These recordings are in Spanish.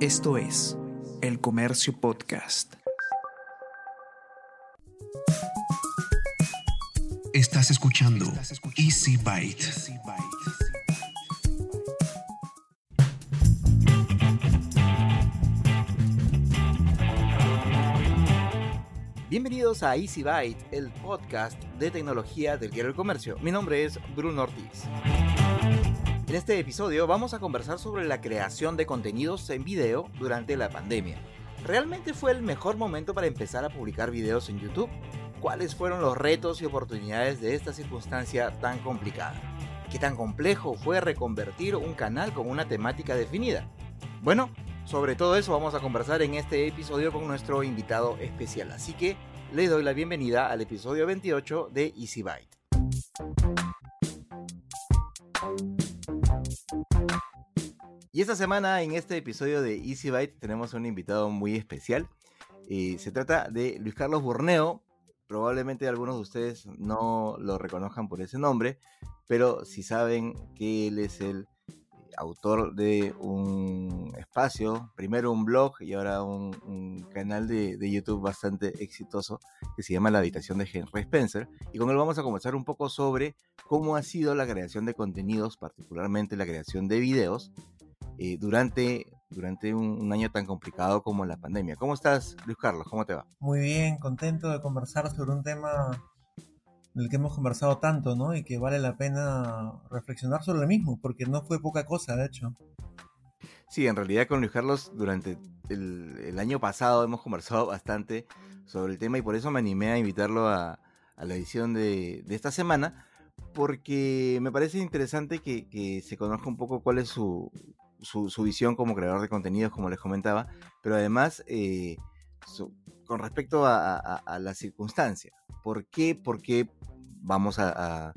Esto es El Comercio Podcast. Estás escuchando Easy Byte. Bienvenidos a Easy Byte, el podcast de tecnología del diario El Comercio. Mi nombre es Bruno Ortiz. En este episodio vamos a conversar sobre la creación de contenidos en video durante la pandemia. ¿Realmente fue el mejor momento para empezar a publicar videos en YouTube? ¿Cuáles fueron los retos y oportunidades de esta circunstancia tan complicada? ¿Qué tan complejo fue reconvertir un canal con una temática definida? Bueno, sobre todo eso vamos a conversar en este episodio con nuestro invitado especial. Así que le doy la bienvenida al episodio 28 de Easy Byte. Y esta semana en este episodio de Easy Byte tenemos un invitado muy especial. y se trata de Luis Carlos Borneo. Probablemente algunos de ustedes no lo reconozcan por ese nombre, pero si saben que él es el autor de un espacio, primero un blog y ahora un, canal de, YouTube bastante exitoso que se llama La Habitación de Henry Spencer. Y con él vamos a conversar un poco sobre cómo ha sido la creación de contenidos, particularmente la creación de videos, eh, durante, durante un, año tan complicado como la pandemia. ¿Cómo estás, Luis Carlos? ¿Cómo te va? Muy bien, contento de conversar sobre un tema del que hemos conversado tanto, ¿no? Y que vale la pena reflexionar sobre el mismo, porque no fue poca cosa, de hecho. Sí, en realidad con Luis Carlos durante el, año pasado hemos conversado bastante sobre el tema y por eso me animé a invitarlo a, la edición de, esta semana, porque me parece interesante que, se conozca un poco cuál es su, su, visión como creador de contenidos, como les comentaba, pero además eh, con respecto a, la circunstancia. ¿Por qué? Porque vamos a,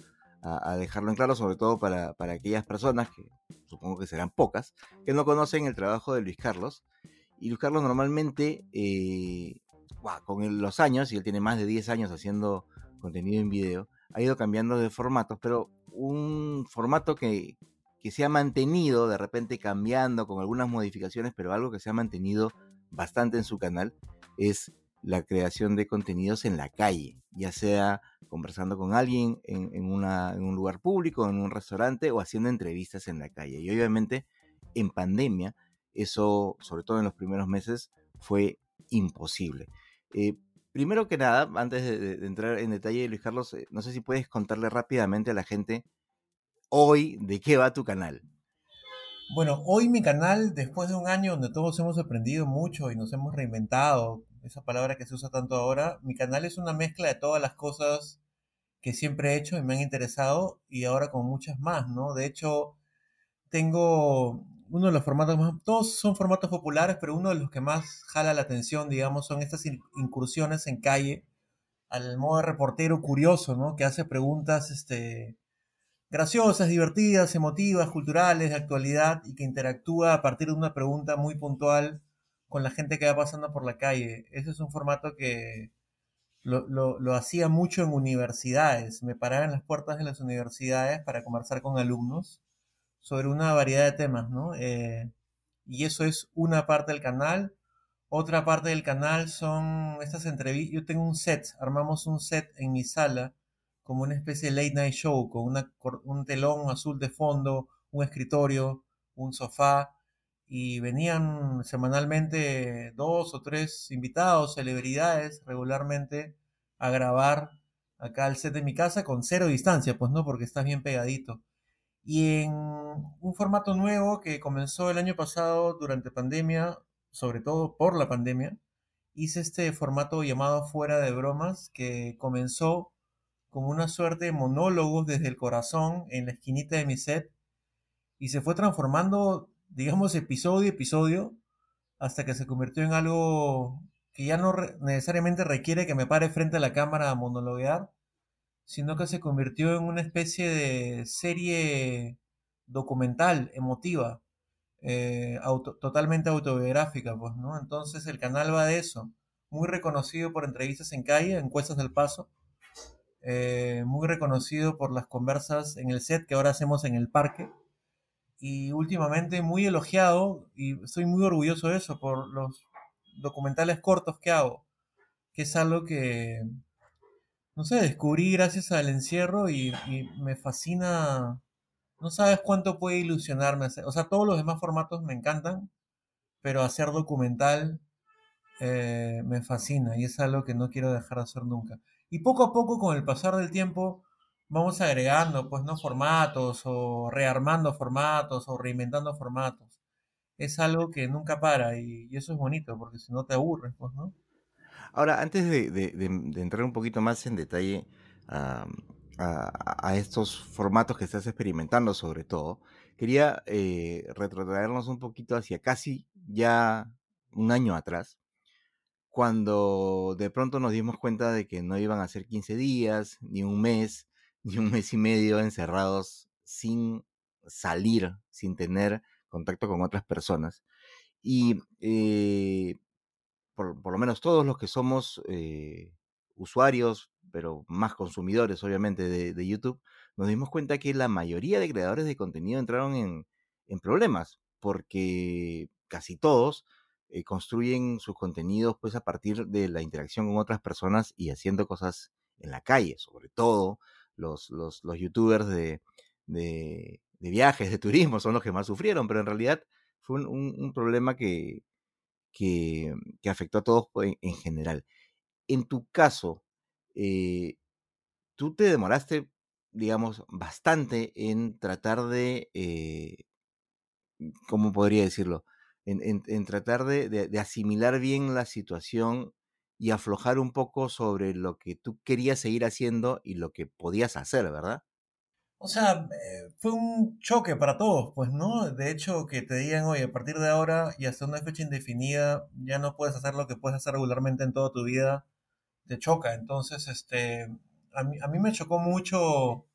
dejarlo en claro, sobre todo para, aquellas personas, que supongo que serán pocas, que no conocen el trabajo de Luis Carlos. Y Luis Carlos normalmente, eh, con los años, y él tiene más de 10 años haciendo contenido en video, ha ido cambiando de formatos, pero un formato que, que se ha mantenido, de repente cambiando con algunas modificaciones, pero algo que se ha mantenido bastante en su canal, es la creación de contenidos en la calle, ya sea conversando con alguien en, un lugar público, en un restaurante o haciendo entrevistas en la calle. Y obviamente en pandemia, eso, sobre todo en los primeros meses, fue imposible. Eh, primero que nada, antes de, entrar en detalle, Luis Carlos, eh, no sé si puedes contarle rápidamente a la gente hoy de qué va tu canal. Bueno, hoy mi canal, después de un año donde todos hemos aprendido mucho y nos hemos reinventado, esa palabra que se usa tanto ahora, mi canal es una mezcla de todas las cosas que siempre he hecho y me han interesado y ahora con muchas más, ¿no? De hecho, tengo uno de los formatos más, todos son formatos populares, pero uno de los que más jala la atención, digamos, son estas incursiones en calle, al modo de reportero curioso, ¿no? Que hace preguntas, este, graciosas, divertidas, emotivas, culturales, de actualidad y que interactúa a partir de una pregunta muy puntual con la gente que va pasando por la calle. Ese es un formato que lo, hacía mucho en universidades. Me paraba en las puertas de las universidades para conversar con alumnos sobre una variedad de temas, ¿no? Eh, y eso es una parte del canal. Otra parte del canal son estas entrevistas. Yo tengo un set, armamos un set en mi sala, como una especie de late night show, con un telón azul de fondo, un escritorio, un sofá, y venían semanalmente dos o tres invitados, celebridades, regularmente a grabar acá al set de mi casa con cero distancia, pues no, porque estás bien pegadito. Y en un formato nuevo que comenzó el año pasado durante pandemia, sobre todo por la pandemia, hice este formato llamado Fuera de Bromas, que comenzó como una suerte de monólogos desde el corazón en la esquinita de mi set y se fue transformando digamos, episodio a episodio, hasta que se convirtió en algo que ya no necesariamente requiere que me pare frente a la cámara a monologuear, sino que se convirtió en una especie de serie documental, emotiva, eh, totalmente autobiográfica, pues, ¿no? Entonces el canal va de eso, muy reconocido por entrevistas en calle, encuestas del paso, eh, muy reconocido por las conversas en el set que ahora hacemos en el parque, y últimamente muy elogiado y estoy muy orgulloso de eso por los documentales cortos que hago, que es algo que, no sé, descubrí gracias al encierro y, me fascina, no sabes cuánto puede ilusionarme hacer, o sea, todos los demás formatos me encantan, pero hacer documental eh, me fascina y es algo que no quiero dejar de hacer nunca. Y poco a poco, con el pasar del tiempo, vamos agregando, pues, ¿no? Formatos o rearmando formatos o reinventando formatos. Es algo que nunca para y, eso es bonito porque si no te aburres, pues, ¿no? Ahora, antes de, entrar un poquito más en detalle a, estos formatos que estás experimentando sobre todo, quería eh, retrotraernos un poquito hacia casi ya un año atrás, cuando de pronto nos dimos cuenta de que no iban a ser 15 días, ni un mes, ni un mes y medio encerrados sin salir, sin tener contacto con otras personas. Y eh, por, lo menos todos los que somos eh, usuarios, pero más consumidores obviamente de, YouTube, nos dimos cuenta que la mayoría de creadores de contenido entraron en, en problemas, porque casi todos eh, construyen sus contenidos pues a partir de la interacción con otras personas y haciendo cosas en la calle, sobre todo los, los, youtubers de, de, viajes, de turismo, son los que más sufrieron, pero en realidad fue un, problema que, que, afectó a todos pues, en, general. En tu caso, eh, tú te demoraste, digamos, bastante en tratar de, eh, ¿cómo podría decirlo? En, tratar de, asimilar bien la situación y aflojar un poco sobre lo que tú querías seguir haciendo y lo que podías hacer, ¿verdad? O sea, eh, fue un choque para todos, pues, ¿no? De hecho, que te digan, oye, a partir de ahora y hasta una fecha indefinida, ya no puedes hacer lo que puedes hacer regularmente en toda tu vida, te choca. Entonces, este, a mí, a mí me chocó mucho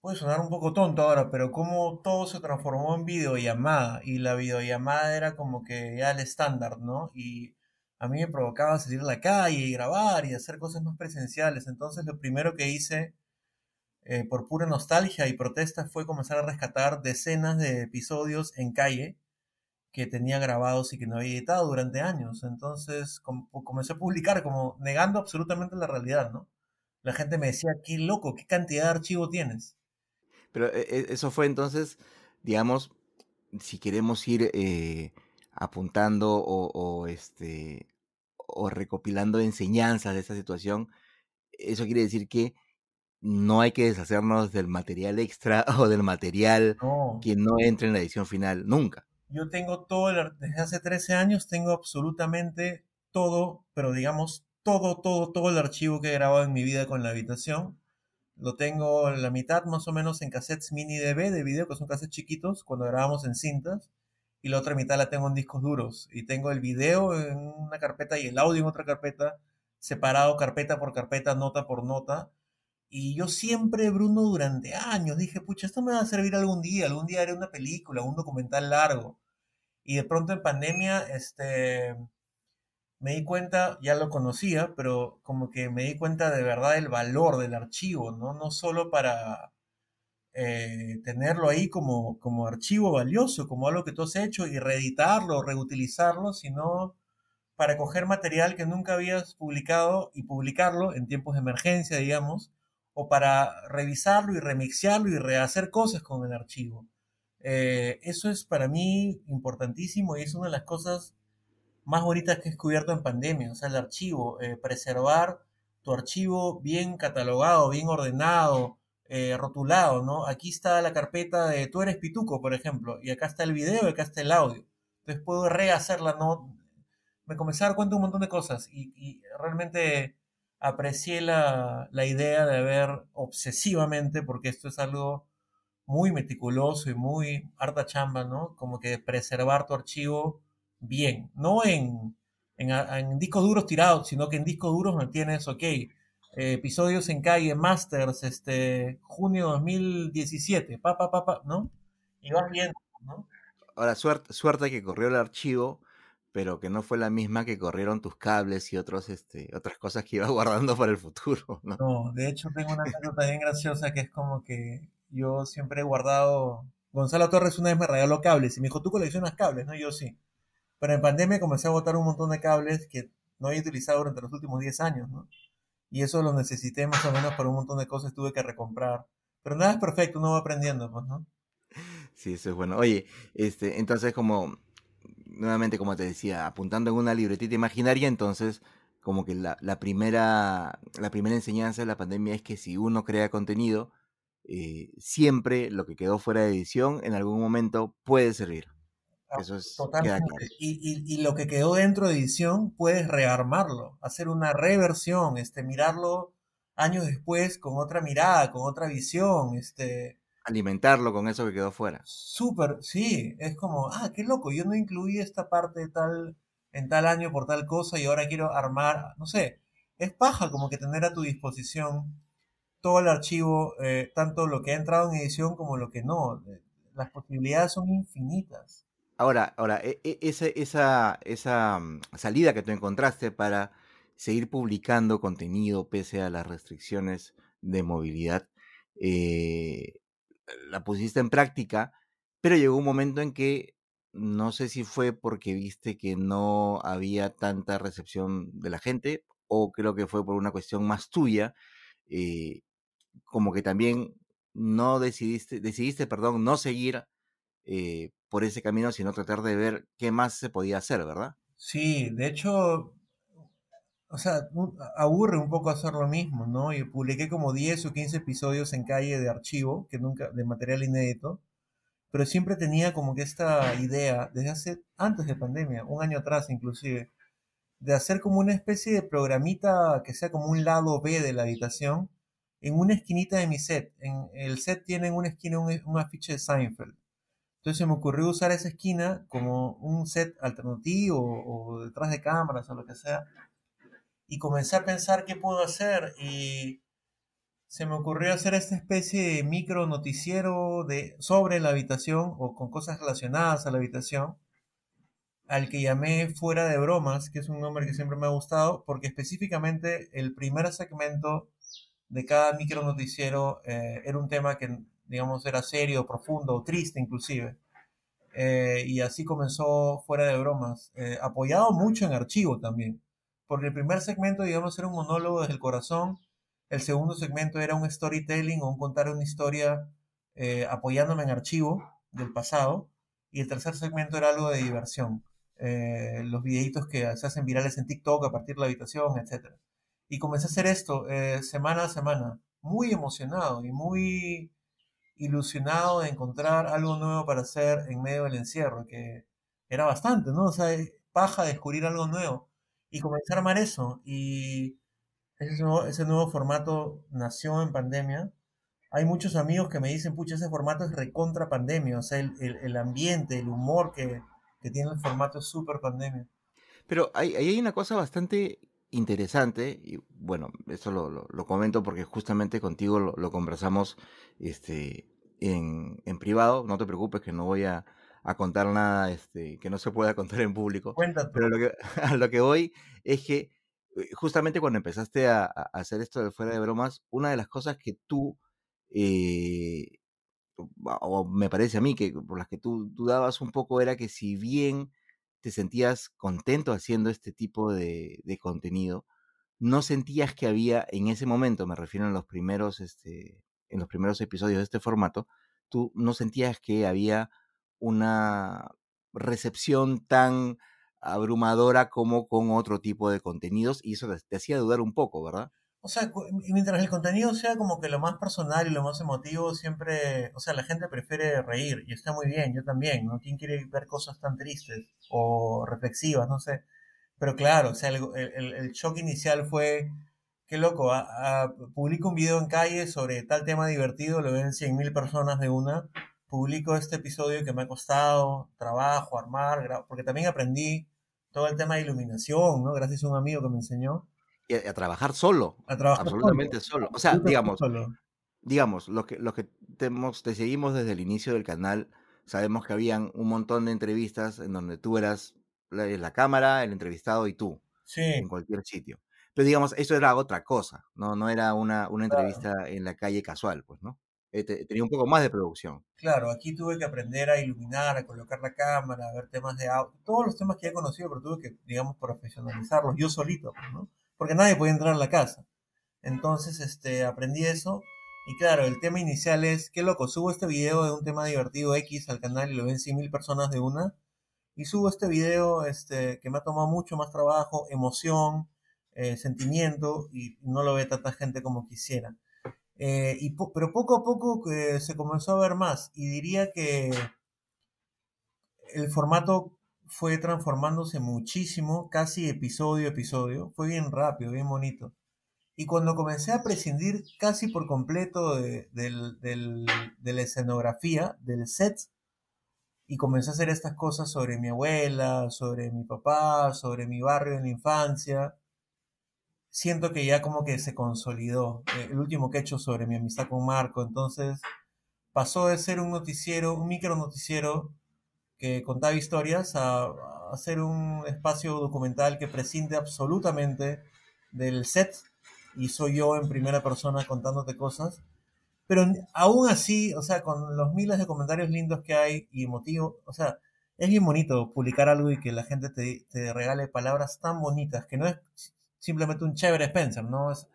Puede sonar un poco tonto ahora, pero como todo se transformó en videollamada y la videollamada era como que ya el estándar, ¿no? Y a mí me provocaba salir a la calle y grabar y hacer cosas más presenciales. Entonces lo primero que hice eh, por pura nostalgia y protesta fue comenzar a rescatar decenas de episodios en calle que tenía grabados y que no había editado durante años. Entonces comencé a publicar como negando absolutamente la realidad, ¿no? La gente me decía, qué loco, qué cantidad de archivo tienes. Pero eh, eh, eso fue entonces, digamos, si queremos ir eh, apuntando o, este o recopilando enseñanzas de esta situación, eso quiere decir que no hay que deshacernos del material extra o del material que no entre en la edición final nunca. Yo tengo todo, desde hace 13 años tengo absolutamente todo, pero digamos todo, todo, todo el archivo que he grabado en mi vida con la habitación lo tengo la mitad más o menos en cassettes mini DV de video, que son cassettes chiquitos, cuando grabamos en cintas. Y la otra mitad la tengo en discos duros. Y tengo el video en una carpeta y el audio en otra carpeta, separado carpeta por carpeta, nota por nota. Y yo siempre, Bruno, durante años dije, pucha, esto me va a servir algún día, algún día haré una película, un documental largo. Y de pronto en pandemia, este, me di cuenta, ya lo conocía, pero como que me di cuenta de verdad el valor del archivo, ¿no? No solo para eh, tenerlo ahí como, como archivo valioso, como algo que tú has hecho y reeditarlo, reutilizarlo, sino para coger material que nunca habías publicado y publicarlo en tiempos de emergencia, digamos, o para revisarlo y remixearlo y rehacer cosas con el archivo. Eh, eso es para mí importantísimo y es una de las cosas más bonitas que he descubierto en pandemia, o sea, el archivo, eh, preservar tu archivo bien catalogado, bien ordenado, eh, rotulado, ¿no? Aquí está la carpeta de tú eres Pituco, por ejemplo, y acá está el video y acá está el audio. Entonces puedo rehacerla, ¿no? Me comencé a dar cuenta de un montón de cosas y, realmente aprecié la, la, idea de haber obsesivamente, porque esto es algo muy meticuloso y muy harta chamba, ¿no? Como que preservar tu archivo bien, no en, en, discos duros tirados, sino que en discos duros mantienes, ok, eh, episodios en calle, Masters, este, junio 2017, pa, pa, pa, pa, ¿no? Y vas viendo, ¿no? Ahora, suerte, suerte que corrió el archivo, pero que no fue la misma que corrieron tus cables y otros, este, otras cosas que ibas guardando para el futuro, ¿no? No, de hecho tengo una anécdota bien graciosa que es como que yo siempre he guardado Gonzalo Torres una vez me regaló cables y me dijo, ¿tú coleccionas cables? No, yo sí. Pero en pandemia comencé a botar un montón de cables que no había utilizado durante los últimos 10 años, ¿no? Y eso lo necesité más o menos para un montón de cosas tuve que recomprar. Pero nada es perfecto, uno va aprendiendo, pues, ¿no? Sí, eso es bueno. Oye, este, entonces como, nuevamente como te decía, apuntando en una libretita imaginaria, entonces como que la, la primera, la primera enseñanza de la pandemia es que si uno crea contenido, eh, siempre lo que quedó fuera de edición en algún momento puede servir. Ah, Eso es, Totalmente. claro. Y, y- y lo que quedó dentro de edición, puedes rearmarlo, hacer una reversión, este, mirarlo años después con otra mirada, con otra visión, este, Alimentarlo con eso que quedó fuera. súper, sí, es como, ah, qué loco, yo no incluí esta parte de tal, en tal año por tal cosa y ahora quiero armar, no sé, es paja como que tener a tu disposición todo el archivo, eh, tanto lo que ha entrado en edición como lo que no, eh, las posibilidades son infinitas. Ahora, ahora, e- e- esa, esa, esa mm, salida que tú encontraste para seguir publicando contenido pese a las restricciones de movilidad, eh, la pusiste en práctica, pero llegó un momento en que no sé si fue porque viste que no había tanta recepción de la gente, o creo que fue por una cuestión más tuya, eh, como que también no decidiste, decidiste, perdón, no seguir eh, por ese camino, sino tratar de ver qué más se podía hacer, ¿verdad? Sí, de hecho, o sea, aburre un poco hacer lo mismo, ¿no? Y publiqué como 10 o 15 episodios en calle de archivo, que nunca, de material inédito, pero siempre tenía como que esta idea, desde hace, antes de pandemia, un año atrás inclusive, de hacer como una especie de programita que sea como un lado B de la habitación, en una esquinita de mi set. En el set tiene en una esquina un, un afiche de Seinfeld. Entonces se me ocurrió usar esa esquina como un set alternativo o detrás de cámaras o lo que sea. Y comencé a pensar qué puedo hacer y se me ocurrió hacer esta especie de micro noticiero de, sobre la habitación o con cosas relacionadas a la habitación, al que llamé Fuera de Bromas, que es un nombre que siempre me ha gustado, porque específicamente el primer segmento de cada micro noticiero eh, era un tema que, digamos, era serio, profundo triste inclusive. Eh, y así comenzó Fuera de Bromas, eh, apoyado mucho en archivo también, porque el primer segmento, digamos, era un monólogo desde el corazón, el segundo segmento era un storytelling o un contar una historia eh, apoyándome en archivo del pasado, y el tercer segmento era algo de diversión, eh, los videitos que se hacen virales en TikTok a partir de la habitación, etc. Y comencé a hacer esto eh, semana a semana, muy emocionado y muy ilusionado de encontrar algo nuevo para hacer en medio del encierro, que era bastante, ¿no? O sea, paja descubrir algo nuevo y comencé a armar eso. Y ese nuevo, formato nació en pandemia. Hay muchos amigos que me dicen, pucha, ese formato es recontra pandemia, o sea, el, ambiente, el humor que, tiene el formato es súper pandemia. Pero ahí hay, una cosa bastante interesante, y bueno, eso lo, lo, lo comento porque justamente contigo lo, lo conversamos este, en, en, privado, no te preocupes que no voy a, a, contar nada este, que no se pueda contar en público. Cuéntate. Pero lo que, a lo que voy es que eh, justamente cuando empezaste a, a, hacer esto de fuera de bromas, una de las cosas que tú, eh, o me parece a mí, que por las que tú dudabas un poco era que si bien te sentías contento haciendo este tipo de, contenido, no sentías que había en ese momento, me refiero en los primeros, este, en los primeros episodios de este formato, tú no sentías que había una recepción tan abrumadora como con otro tipo de contenidos y eso te hacía dudar un poco, ¿verdad? O sea, mientras el contenido sea como que lo más personal y lo más emotivo, siempre, o sea, la gente prefiere reír y está muy bien, yo también, ¿no? ¿Quién quiere ver cosas tan tristes o reflexivas, no sé? Pero claro, o sea, el, el, el shock inicial fue, qué loco, a, a, publico un video en calle sobre tal tema divertido, lo ven 100.000 personas de una, publico este episodio que me ha costado trabajo, armar, porque también aprendí todo el tema de iluminación, ¿no? Gracias a un amigo que me enseñó y a, a, trabajar solo. A trabajar absolutamente solo. solo. O sea, digamos, solo. digamos, los que, los que te, hemos, te seguimos desde el inicio del canal, sabemos que habían un montón de entrevistas en donde tú eras la, la cámara, el entrevistado y tú. Sí. En cualquier sitio. Pero digamos, eso era otra cosa, ¿no? No era una, una entrevista claro. en la calle casual, pues, ¿no? eh, te- tenía un poco más de producción. Claro, aquí tuve que aprender a iluminar, a colocar la cámara, a ver temas de audio, todos los temas que ya conocido, pero tuve que, digamos, profesionalizarlos yo solito, pues, ¿no? Porque nadie podía entrar a la casa. Entonces, este, aprendí eso. Y claro, el tema inicial es, qué loco, subo este video de un tema divertido X al canal y lo ven 100.000 personas de una. Y subo este video este, que me ha tomado mucho más trabajo, emoción, eh, sentimiento, y no lo ve tanta gente como quisiera. Eh, y pero poco a poco que se comenzó a ver más. Y diría que el formato fue transformándose muchísimo, casi episodio a episodio. Fue bien rápido, bien bonito. Y cuando comencé a prescindir casi por completo de, del- de la escenografía, del set, y comencé a hacer estas cosas sobre mi abuela, sobre mi papá, sobre mi barrio en la infancia, siento que ya como que se consolidó. Eh, El último que he hecho sobre mi amistad con Marco, entonces pasó de ser un noticiero, un micro noticiero que contaba historias a, a ser un espacio documental que prescinde absolutamente del set y soy yo en primera persona contándote cosas. Pero aún así, o sea, con los miles de comentarios lindos que hay y emotivos, o sea, es bien bonito publicar algo y que la gente te, te regale palabras tan bonitas, que no es simplemente un chévere Spencer, ¿no? Es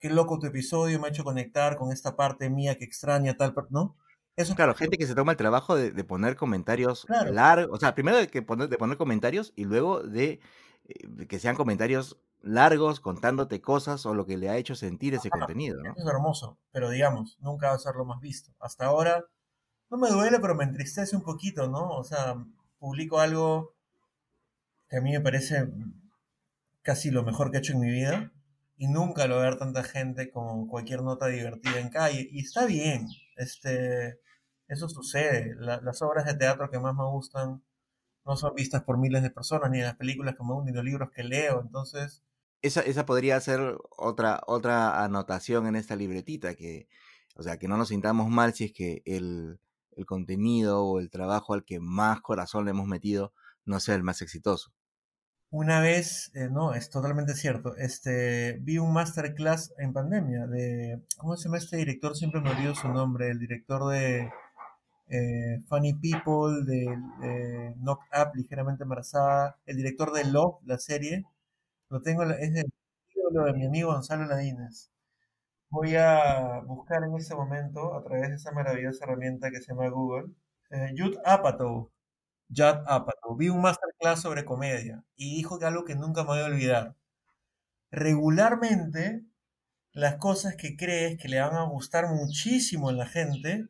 qué loco tu episodio, me ha hecho conectar con esta parte mía que extraña tal, ¿no? Eso es Claro, gente que se toma el trabajo de, de poner comentarios Claro. largos, o sea, primero de, que poner, de poner comentarios y luego de eh, de que sean comentarios largos contándote cosas o lo que le ha hecho sentir ese contenido, ¿no? Eso es hermoso, pero digamos, nunca va a ser lo más visto. Hasta ahora no me duele, pero me entristece un poquito, ¿no? O sea, publico algo que a mí me parece casi lo mejor que he hecho en mi vida y nunca lo va a ver tanta gente como cualquier nota divertida en calle. Y está bien, este, eso sucede. La- las obras de teatro que más me gustan no son vistas por miles de personas, ni las películas que me gustan, ni los libros que leo. Entonces, Esa, esa podría ser otra, otra anotación en esta libretita, que, o sea, que no nos sintamos mal si es que el, el contenido o el trabajo al que más corazón le hemos metido no sea el más exitoso. Una vez, eh, no, es totalmente cierto. Este, vi un masterclass en pandemia de, ¿cómo se llama este director? Siempre me olvido su nombre, el director de eh, Funny People, de eh, Knock Up, ligeramente embarazada, el director de Love, la serie. Lo tengo, es del ídolo de mi amigo Gonzalo Ladines. Voy a buscar en este momento, a través de esa maravillosa herramienta que se llama Google, eh, Judd Apatow. Judd Apatow. Vi un masterclass sobre comedia y dijo que algo que nunca me voy a olvidar. Regularmente, las cosas que crees que le van a gustar muchísimo a la gente,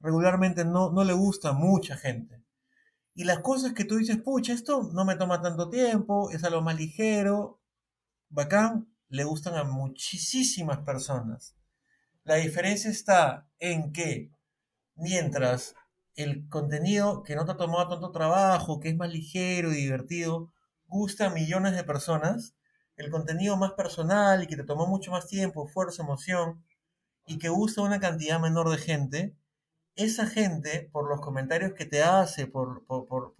regularmente no, no le gusta a mucha gente. Y las cosas que tú dices, pucha, esto no me toma tanto tiempo, es algo más ligero, bacán, le gustan a muchísimas personas. La diferencia está en que mientras el contenido que no te ha tomado tanto trabajo, que es más ligero y divertido, gusta a millones de personas, el contenido más personal y que te tomó mucho más tiempo, esfuerzo, emoción, y que gusta a una cantidad menor de gente, esa gente, por los comentarios que te hace, por, por, por,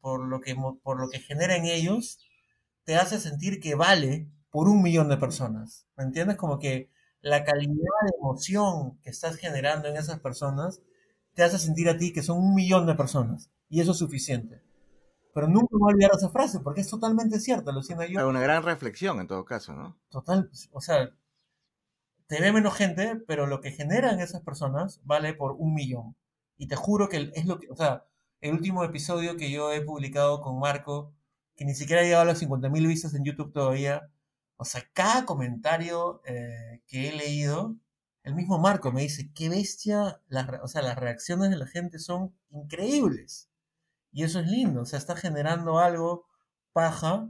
por, lo, que, por lo que genera en ellos, te hace sentir que vale por un millón de personas. ¿Me entiendes? Como que la calidad de emoción que estás generando en esas personas te hace sentir a ti que son un millón de personas. Y eso es suficiente. Pero nunca me voy a olvidar esa frase, porque es totalmente cierta, Luciana. Yo, Una gran reflexión en todo caso, ¿no? total, o sea, te ve menos gente, pero lo que generan esas personas vale por un millón. Y te juro que es lo que, o sea, el último episodio que yo he publicado con Marco, que ni siquiera ha llegado a las 50.000 vistas en YouTube todavía, o sea, cada comentario eh, que he leído, el mismo Marco me dice, qué bestia, o sea, las reacciones de la gente son increíbles. Y eso es lindo, o sea, está generando algo paja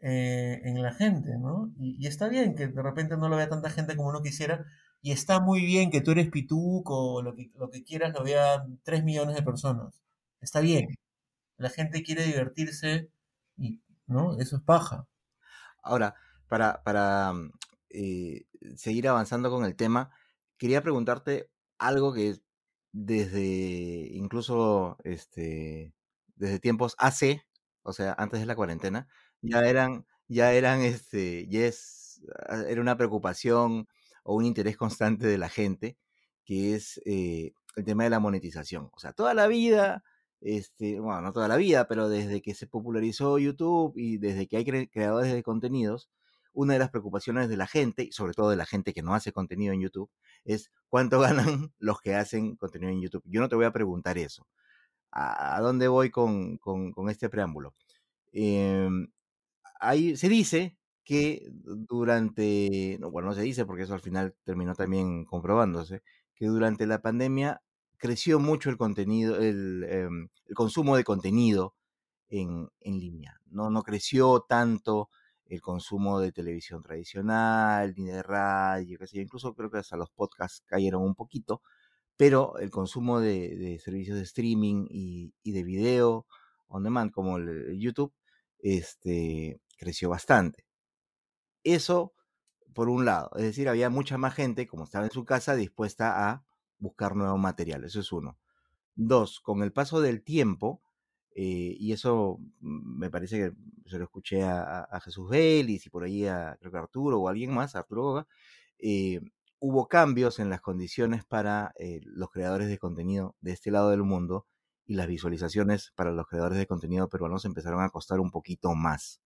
eh, en la gente, ¿no? Y, está bien que de repente no lo vea tanta gente como uno quisiera, y está muy bien que tú eres pituco o lo que, lo que quieras lo vean 3 millones de personas. Está bien. La gente quiere divertirse y, ¿no? Eso es paja. Ahora, para, para eh, seguir avanzando con el tema, quería preguntarte algo que desde incluso este desde tiempos AC, o sea, antes de la cuarentena, ya eran, ya eran este, ya es, ah, era una preocupación o un interés constante de la gente, que es eh, el tema de la monetización. O sea, toda la vida, este, bueno, no toda la vida, pero desde que se popularizó YouTube y desde que hay creadores de contenidos, una de las preocupaciones de la gente, y sobre todo de la gente que no hace contenido en YouTube, es cuánto ganan los que hacen contenido en YouTube. Yo no te voy a preguntar eso. ¿A, dónde voy con, este preámbulo? Em, ahí se dice que durante, no, bueno, no se dice porque eso al final terminó también comprobándose, que durante la pandemia creció mucho el contenido, el, em, consumo de contenido en, línea. ¿no? no creció tanto el consumo de televisión tradicional, ni de radio, qué sé incluso creo que hasta los podcasts cayeron un poquito, pero el consumo de, servicios de streaming y, de video on demand como el, YouTube este, creció bastante. Eso por un lado, es decir, había mucha más gente, como estaba en su casa, dispuesta a buscar nuevo material, eso es uno. Dos, con el paso del tiempo, eh, y eso me parece que se lo escuché a, Jesús Vélez y por ahí a, creo que Arturo o alguien más, Arturo Goga, eh, hubo cambios en las condiciones para eh, los creadores de contenido de este lado del mundo y las visualizaciones para los creadores de contenido peruanos empezaron a costar un poquito más.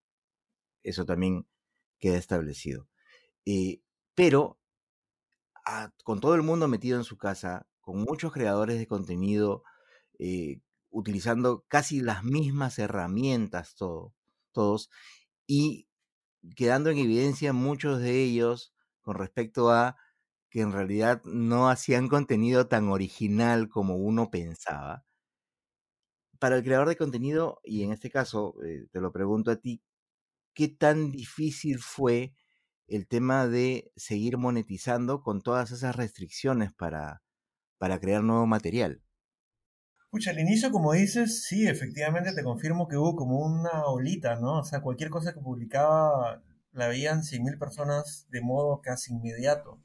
Eso también queda establecido. pero ah, con todo el mundo metido en su casa, con muchos creadores de contenido utilizando casi las mismas herramientas todo, todos y quedando en evidencia muchos de ellos con respecto a que en realidad no hacían contenido tan original como uno pensaba. Para el creador de contenido, y en este caso eh, te lo pregunto a ti, ¿qué tan difícil fue el tema de seguir monetizando con todas esas restricciones para, para crear nuevo material? Pucha, al inicio, como dices, sí, efectivamente te confirmo que hubo como una olita, ¿no? O sea, cualquier cosa que publicaba la veían 100.000 personas de modo casi inmediato.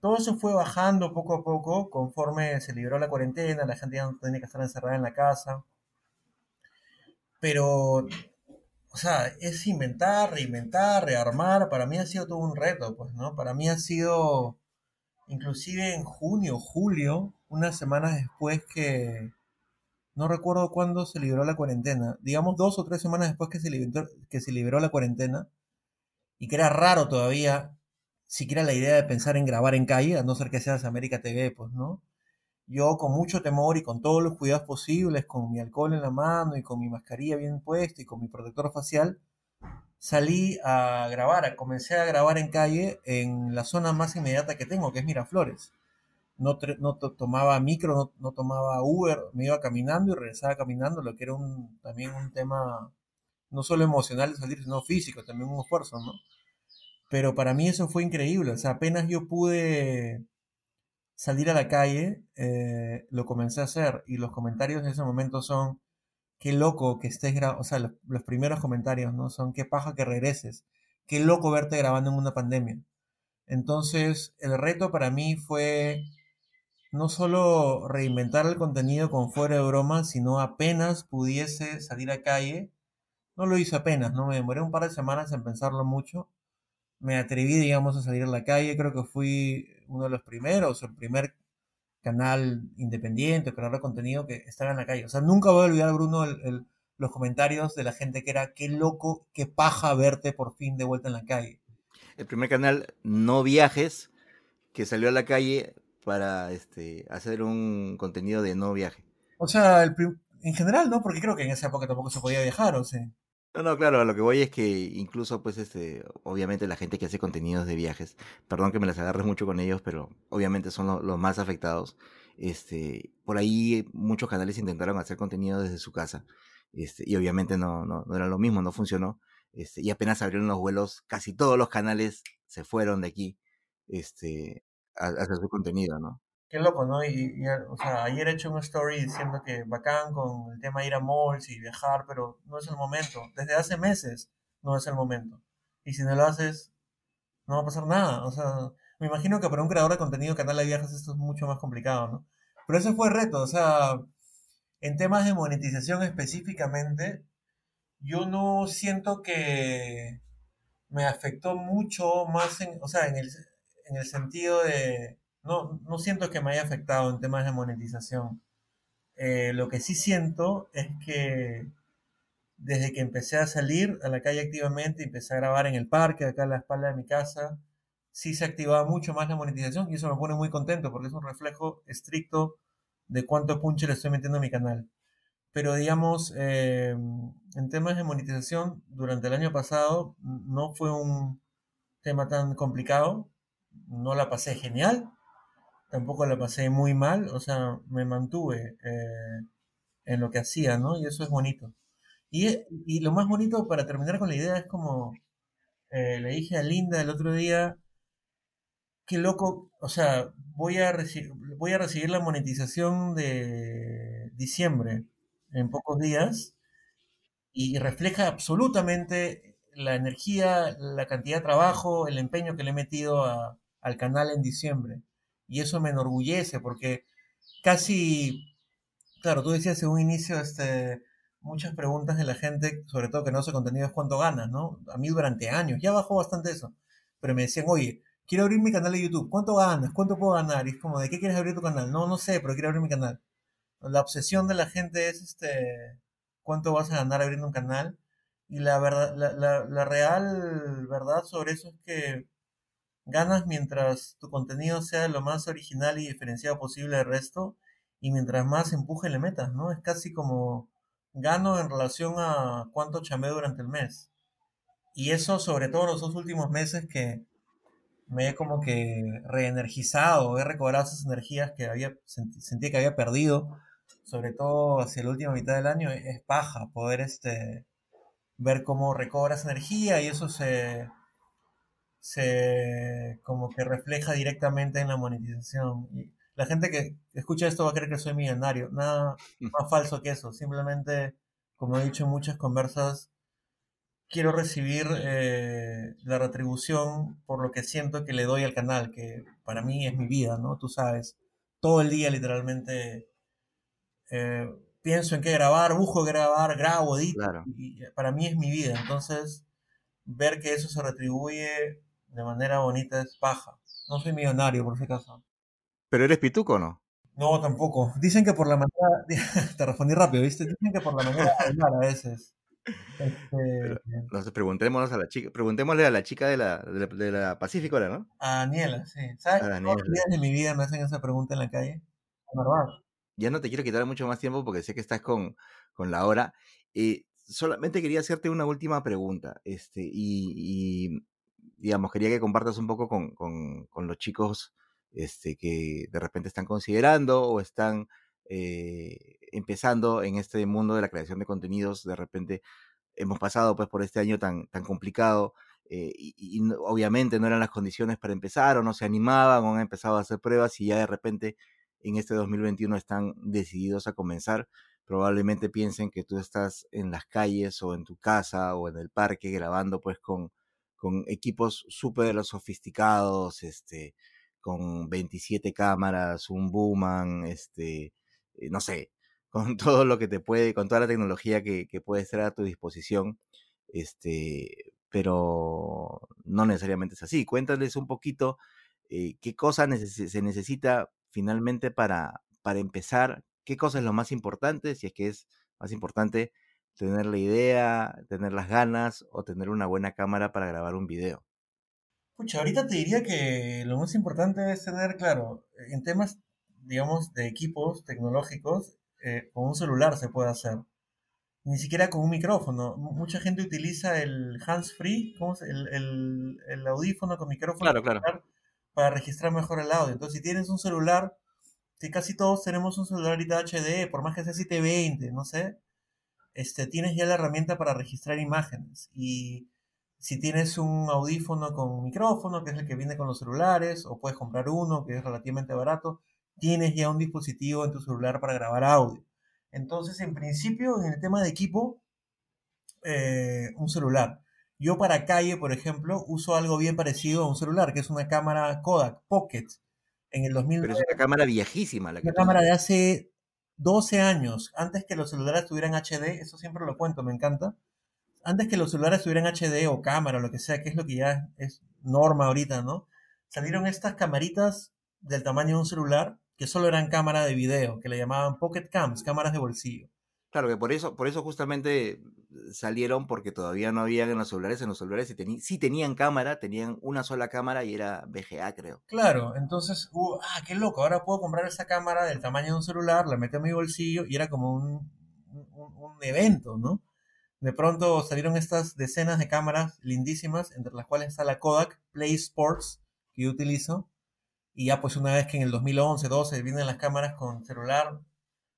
Todo eso fue bajando poco a poco conforme se liberó la cuarentena, la gente ya no tenía que estar encerrada en la casa. Pero, o sea, es inventar, reinventar, rearmar. Para mí ha sido todo un reto, pues, ¿no? Para mí ha sido, inclusive en junio, julio, unas semanas después que, no recuerdo cuándo se liberó la cuarentena, digamos dos o tres semanas después que se liberó, que se liberó la cuarentena, y que era raro todavía siquiera la idea de pensar en grabar en calle, a no ser que seas América TV, pues, ¿no? Yo con mucho temor y con todos los cuidados posibles, con mi alcohol en la mano y con mi mascarilla bien puesta y con mi protector facial, salí a grabar, comencé a grabar en calle en la zona más inmediata que tengo, que es Miraflores no, no tomaba micro, no, tomaba Uber, me iba caminando y regresaba caminando, lo que era un, también un tema no solo emocional de salir, sino físico, también un esfuerzo, ¿no? Pero para mí eso fue increíble, o sea, apenas yo pude salir a la calle, eh, lo comencé a hacer y los comentarios de ese momento son, qué loco que estés grabando, o sea, los, los, primeros comentarios, ¿no? Son, qué paja que regreses, qué loco verte grabando en una pandemia. Entonces, el reto para mí fue no solo reinventar el contenido con fuera de broma, sino apenas pudiese salir a calle. No lo hice apenas, ¿no? Me demoré un par de semanas en pensarlo mucho. Me atreví, digamos, a salir a la calle. Creo que fui uno de los primeros, el primer canal independiente, creador de contenido que estaba en la calle. O sea, nunca voy a olvidar, Bruno, los comentarios de la gente que era, qué loco, qué paja verte por fin de vuelta en la calle. El primer canal, No Viajes, que salió a la calle para este, hacer un contenido de no viaje. O sea, en general, ¿no? Porque creo que en esa época tampoco se podía viajar, ¿o sí? No, no, claro, a lo que voy es que incluso, pues, este, obviamente la gente que hace contenidos de viajes, perdón que me las agarres mucho con ellos, pero obviamente son los más afectados. Este, por ahí muchos canales intentaron hacer contenido desde su casa, este, y obviamente no, no, no era lo mismo, no funcionó. Este, y apenas abrieron los vuelos, casi todos los canales se fueron de aquí. Este, hacer su contenido, ¿no? Qué loco, ¿no? Y, o sea, ayer he hecho un story diciendo que bacán con el tema de ir a malls y viajar, pero no es el momento. Desde hace meses no es el momento. Y si no lo haces, no va a pasar nada. O sea, me imagino que para un creador de contenido, canal de viajes, esto es mucho más complicado, ¿no? Pero ese fue el reto, o sea, en temas de monetización específicamente, yo no siento que me afectó mucho más, en, o sea, en el, en el sentido de, no, no siento que me haya afectado en temas de monetización. Eh, lo que sí siento es que desde que empecé a salir a la calle activamente, empecé a grabar en el parque, acá a la espalda de mi casa, sí se activaba mucho más la monetización y eso me pone muy contento porque es un reflejo estricto de cuánto punche le estoy metiendo a mi canal. Pero digamos, eh, en temas de monetización, durante el año pasado no fue un tema tan complicado, no la pasé genial, tampoco la pasé muy mal, o sea, me mantuve eh, en lo que hacía, ¿no? Y eso es bonito. Y, y, lo más bonito para terminar con la idea es como eh, le dije a Linda el otro día, qué loco, o sea, voy a, voy a recibir la monetización de diciembre en pocos días y refleja absolutamente la energía, la cantidad de trabajo, el empeño que le he metido al canal en diciembre. Y eso me enorgullece porque casi, claro, tú decías en un inicio, este, muchas preguntas de la gente, sobre todo que no hace contenido, es cuánto ganas, ¿no? A mí durante años, ya bajó bastante eso, pero me decían, oye, quiero abrir mi canal de YouTube, ¿cuánto ganas? ¿Cuánto puedo ganar? Y es como, ¿de qué quieres abrir tu canal? No, no sé, pero quiero abrir mi canal. La obsesión de la gente es, este, ¿cuánto vas a ganar abriendo un canal? Y la verdad, la, la, la real verdad sobre eso es que ganas mientras tu contenido sea lo más original y diferenciado posible del resto y mientras más empuje le metas, ¿no? Es casi como gano en relación a cuánto chamé durante el mes. Y eso sobre todo los dos últimos meses que me he como que reenergizado, he recobrado esas energías que había sentí, que había perdido, sobre todo hacia la última mitad del año, es paja poder este ver cómo recobras energía y eso se se como que refleja directamente en la monetización. Y la gente que escucha esto va a creer que soy millonario. Nada más falso que eso. Simplemente, como he dicho en muchas conversas, quiero recibir eh, la retribución por lo que siento que le doy al canal, que para mí es mi vida, ¿no? Tú sabes, todo el día literalmente eh, pienso en qué grabar, busco grabar, grabo, edito, y para mí es mi vida. Entonces, ver que eso se retribuye de manera bonita es paja. No soy millonario, por si acaso. ¿Pero eres pituco o no? No, tampoco. Dicen que por la manera. Te respondí rápido, ¿viste? Dicen que por la manera de hablar a veces. Este... Entonces preguntémonos a la chica, preguntémosle a la chica de la, de la, Pacífico ahora, ¿no? A Daniela, sí. ¿Sabes? Daniela. días de mi vida me hacen esa pregunta en la calle? Normal. Ya no te quiero quitar mucho más tiempo porque sé que estás con, con la hora. y solamente quería hacerte una última pregunta. Este, y, y digamos, quería que compartas un poco con, con, los chicos este, que de repente están considerando o están eh, empezando en este mundo de la creación de contenidos. De repente hemos pasado pues por este año tan, tan complicado eh, y, obviamente no eran las condiciones para empezar o no se animaban o han empezado a hacer pruebas y ya de repente en este 2021 están decididos a comenzar. Probablemente piensen que tú estás en las calles o en tu casa o en el parque grabando pues con, con equipos súper sofisticados, este, con 27 cámaras, un Booman, este, eh, no sé, con todo lo que te puede, con toda la tecnología que, que puede estar a tu disposición, este, pero no necesariamente es así. Cuéntales un poquito eh, qué cosa se necesita finalmente para, para empezar, qué cosa es lo más importante, si es que es más importante tener la idea, tener las ganas o tener una buena cámara para grabar un video. Pucha, ahorita te diría que lo más importante es tener, claro, en temas, digamos, de equipos tecnológicos, eh, con un celular se puede hacer. Ni siquiera con un micrófono. mucha gente utiliza el hands-free, el, el, el, audífono con micrófono claro, claro. para registrar mejor el audio. Entonces, si tienes un celular, que casi todos tenemos un celular ahorita HD, por más que sea 720, no sé, este, tienes ya la herramienta para registrar imágenes. Y si tienes un audífono con micrófono, que es el que viene con los celulares, o puedes comprar uno que es relativamente barato, tienes ya un dispositivo en tu celular para grabar audio. Entonces, en principio, en el tema de equipo, eh, un celular. Yo para calle, por ejemplo, uso algo bien parecido a un celular, que es una cámara Kodak Pocket. En el 2000. Pero es una cámara viejísima. La una cámara de hace 12 años, antes que los celulares tuvieran HD, eso siempre lo cuento, me encanta antes que los celulares tuvieran HD o cámara lo que sea, que es lo que ya es norma ahorita, ¿no? Salieron estas camaritas del tamaño de un celular que solo eran cámaras de video, que le llamaban pocket cams, cámaras de bolsillo. Claro, que por eso, por eso justamente salieron, porque todavía no habían en los celulares, en los celulares sí, sí tenían cámara, tenían una sola cámara y era VGA, creo. Claro, entonces, ah, qué loco, ahora puedo comprar esa cámara del tamaño de un celular, la meto en mi bolsillo y era como un, un evento, ¿no? De pronto salieron estas decenas de cámaras lindísimas, entre las cuales está la Kodak Play Sports, que yo utilizo. Y ya pues una vez que en el 2011, 12 vienen las cámaras con celular,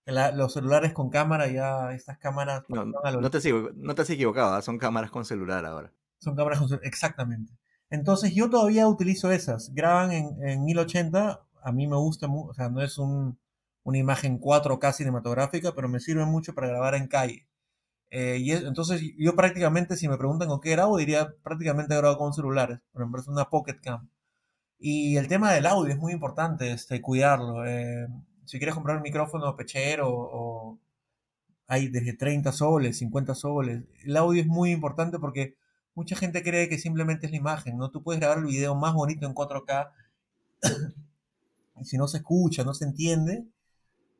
los celulares con cámara, ya estas cámaras... No, no, te, sigo, no te has equivocado, ¿ah? son cámaras con celular ahora. Son cámaras con celular, exactamente. Entonces yo todavía utilizo esas. Graban en, en 1080, a mí me gusta, o sea, no es un, una imagen 4K cinematográfica, pero me sirve mucho para grabar en calle. Eh, y entonces yo prácticamente, si me preguntan con qué grabo, diría prácticamente grabo con celulares, por ejemplo, es una Pocket Cam. Y el tema del audio es muy importante, este, cuidarlo. Eh, si quieres comprar un micrófono pechero o hay desde 30 soles, 50 soles, el audio es muy importante porque mucha gente cree que simplemente es la imagen, ¿no? Tú puedes grabar el video más bonito en 4K y si no se escucha, no se entiende,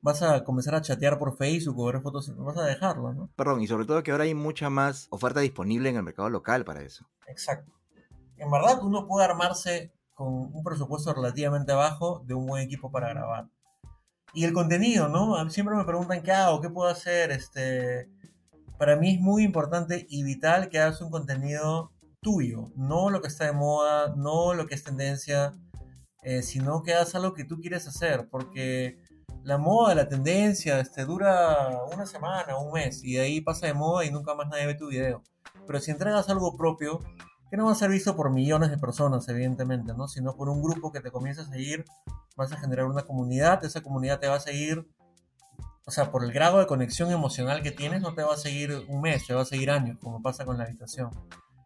vas a comenzar a chatear por Facebook o ver fotos, vas a dejarlo, ¿no? Perdón, y sobre todo que ahora hay mucha más oferta disponible en el mercado local para eso. Exacto. En verdad uno puede armarse con un presupuesto relativamente bajo de un buen equipo para grabar. Y el contenido, ¿no? Siempre me preguntan qué hago, qué puedo hacer. Este, para mí es muy importante y vital que hagas un contenido tuyo, no lo que está de moda, no lo que es tendencia, eh, sino que hagas algo que tú quieres hacer, porque la moda, la tendencia, este, dura una semana, un mes, y de ahí pasa de moda y nunca más nadie ve tu video. Pero si entregas algo propio, que no va a ser visto por millones de personas, evidentemente, ¿no? Sino por un grupo que te comienza a seguir, vas a generar una comunidad, esa comunidad te va a seguir, o sea, por el grado de conexión emocional que tienes, no te va a seguir un mes, te va a seguir años, como pasa con la habitación.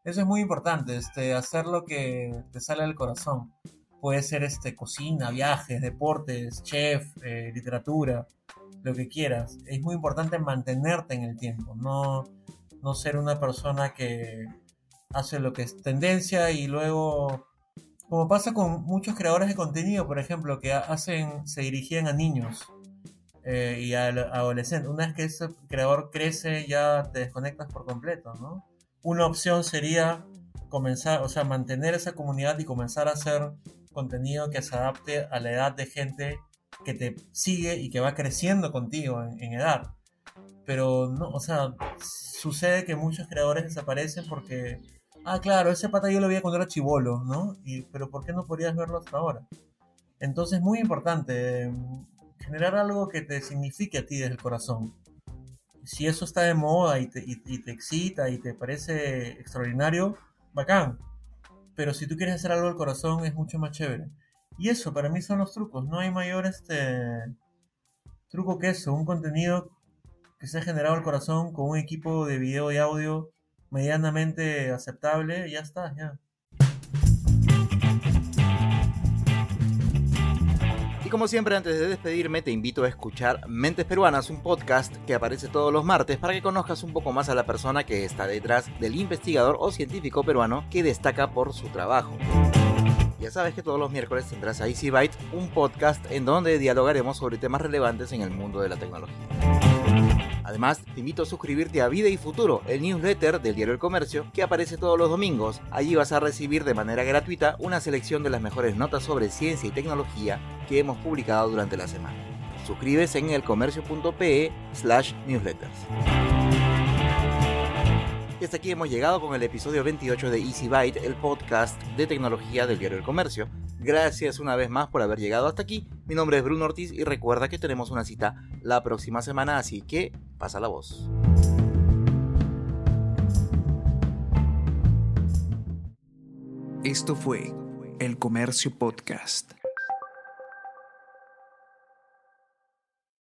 Eso es muy importante, este, hacer lo que te sale del corazón puede ser este, cocina, viajes, deportes, chef, eh, literatura, lo que quieras. Es muy importante mantenerte en el tiempo, no, no ser una persona que hace lo que es tendencia y luego, como pasa con muchos creadores de contenido, por ejemplo, que hacen, se dirigían a niños eh, y a adolescentes. Una vez que ese creador crece, ya te desconectas por completo, ¿no? Una opción sería comenzar, o sea, mantener esa comunidad y comenzar a hacer contenido que se adapte a la edad de gente que te sigue y que va creciendo contigo en, edad. Pero no, o sea, sucede que muchos creadores desaparecen porque, ah, claro, ese pata yo lo vi cuando era chivolo, ¿no? Y, pero ¿por qué no podrías verlo hasta ahora? Entonces, muy importante em, generar algo que te signifique a ti desde el corazón. Si eso está de moda y te, y te excita y te parece extraordinario, bacán pero si tú quieres hacer algo del corazón es mucho más chévere. Y eso para mí son los trucos, no hay mayor este truco que eso, un contenido que se ha generado el corazón con un equipo de video y audio medianamente aceptable, ya está, ya. Y como siempre, antes de despedirme, te invito a escuchar Mentes Peruanas, un podcast que aparece todos los martes para que conozcas un poco más a la persona que está detrás del investigador o científico peruano que destaca por su trabajo. Ya sabes que todos los miércoles tendrás a Easy Byte, un podcast en donde dialogaremos sobre temas relevantes en el mundo de la tecnología. Además, te invito a suscribirte a Vida y Futuro, el newsletter del diario El Comercio, que aparece todos los domingos. Allí vas a recibir de manera gratuita una selección de las mejores notas sobre ciencia y tecnología que hemos publicado durante la semana. Suscríbes en elcomercio.pe slash newsletters. Y hasta aquí hemos llegado con el episodio 28 de Easy Byte, el podcast de tecnología del diario El Comercio. Gracias una vez más por haber llegado hasta aquí. Mi nombre es Bruno Ortiz y recuerda que tenemos una cita la próxima semana, así que pasa la voz. Esto fue El Comercio Podcast.